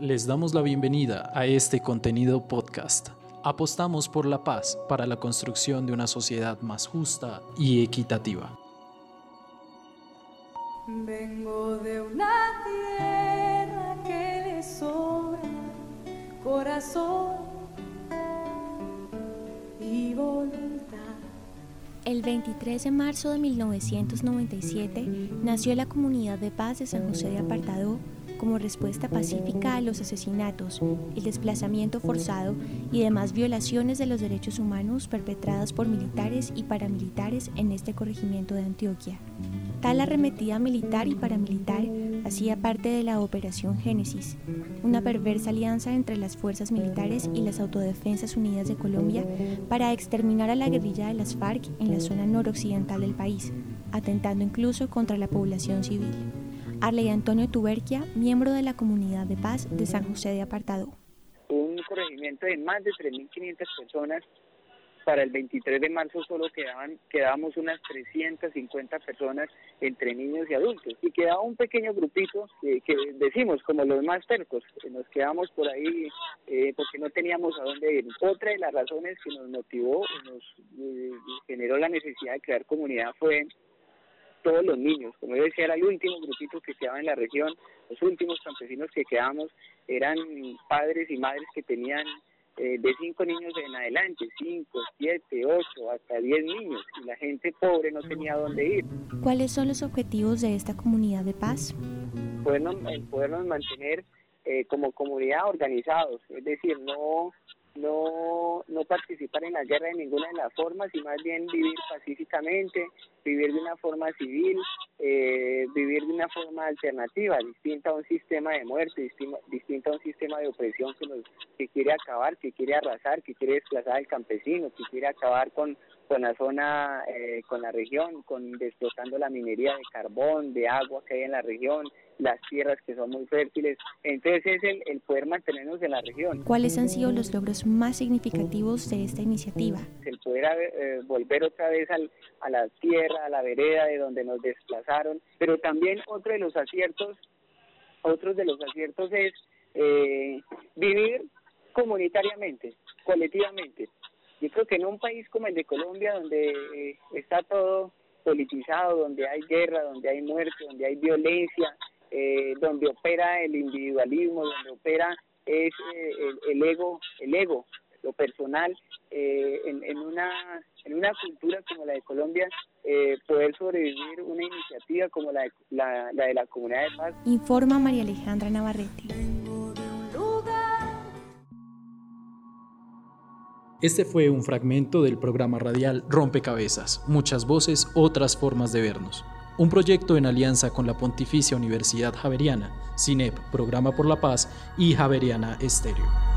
Les damos la bienvenida a este contenido podcast. Apostamos por la paz para la construcción de una sociedad más justa y equitativa. Vengo de una tierra que le sobra corazón y voluntad. El 23 de marzo de 1997 nació la Comunidad de Paz de San José de Apartadó como respuesta pacífica a los asesinatos, el desplazamiento forzado y demás violaciones de los derechos humanos perpetradas por militares y paramilitares en este corregimiento de Antioquia. Tal arremetida militar y paramilitar hacía parte de la Operación Génesis, una perversa alianza entre las fuerzas militares y las Autodefensas Unidas de Colombia para exterminar a la guerrilla de las FARC en la zona noroccidental del país, atentando incluso contra la población civil. Arley Antonio Tuberquia, miembro de la Comunidad de Paz de San José de Apartado. Un corregimiento de más de 3.500 personas. Para el 23 de marzo solo quedaban quedábamos unas 350 personas entre niños y adultos y quedaba un pequeño grupito que, decimos como los más tercos, nos quedamos por ahí eh, porque no teníamos a dónde ir. Otra de las razones que nos motivó nos eh, generó la necesidad de crear comunidad fue todos los niños. Como yo decía, era el último grupito que quedaba en la región. Los últimos campesinos que quedamos eran padres y madres que tenían eh, de cinco niños en adelante, cinco, siete, ocho, hasta diez niños. Y la gente pobre no tenía dónde ir. ¿Cuáles son los objetivos de esta comunidad de paz? Podernos, podernos mantener eh, como comunidad organizados, es decir, no no, no participar en la guerra de ninguna de las formas y más bien vivir pacíficamente, vivir de una forma civil, eh, vivir de una forma alternativa, distinta a un sistema de muerte, distinta a un sistema de opresión que, nos, que quiere acabar, que quiere arrasar, que quiere desplazar al campesino, que quiere acabar con, con la zona, eh, con la región, con desplazando la minería de carbón, de agua que hay en la región, las tierras que son muy fértiles. Entonces es el, el poder mantenernos en la región. ¿Cuáles han sido los logros más significativos de esta iniciativa? El poder eh, volver otra vez al, a la tierra, a la vereda de donde nos desplazaron, pero también otro de los aciertos, otros de los aciertos es eh, vivir comunitariamente, colectivamente. Yo creo que en un país como el de Colombia, donde eh, está todo politizado, donde hay guerra, donde hay muerte, donde hay violencia, eh, donde opera el individualismo, donde opera es eh, el, ego, el ego, lo personal, eh, en, una en una cultura como la de Colombia, poder sobrevivir una iniciativa como la de la, la de la Comunidad de Paz. Informa María Alejandra Navarrete. Este fue un fragmento del programa radial Rompecabezas, muchas voces, otras formas de vernos un proyecto en alianza con la Pontificia Universidad Javeriana, CINEP, Programa por la Paz y Javeriana Estéreo.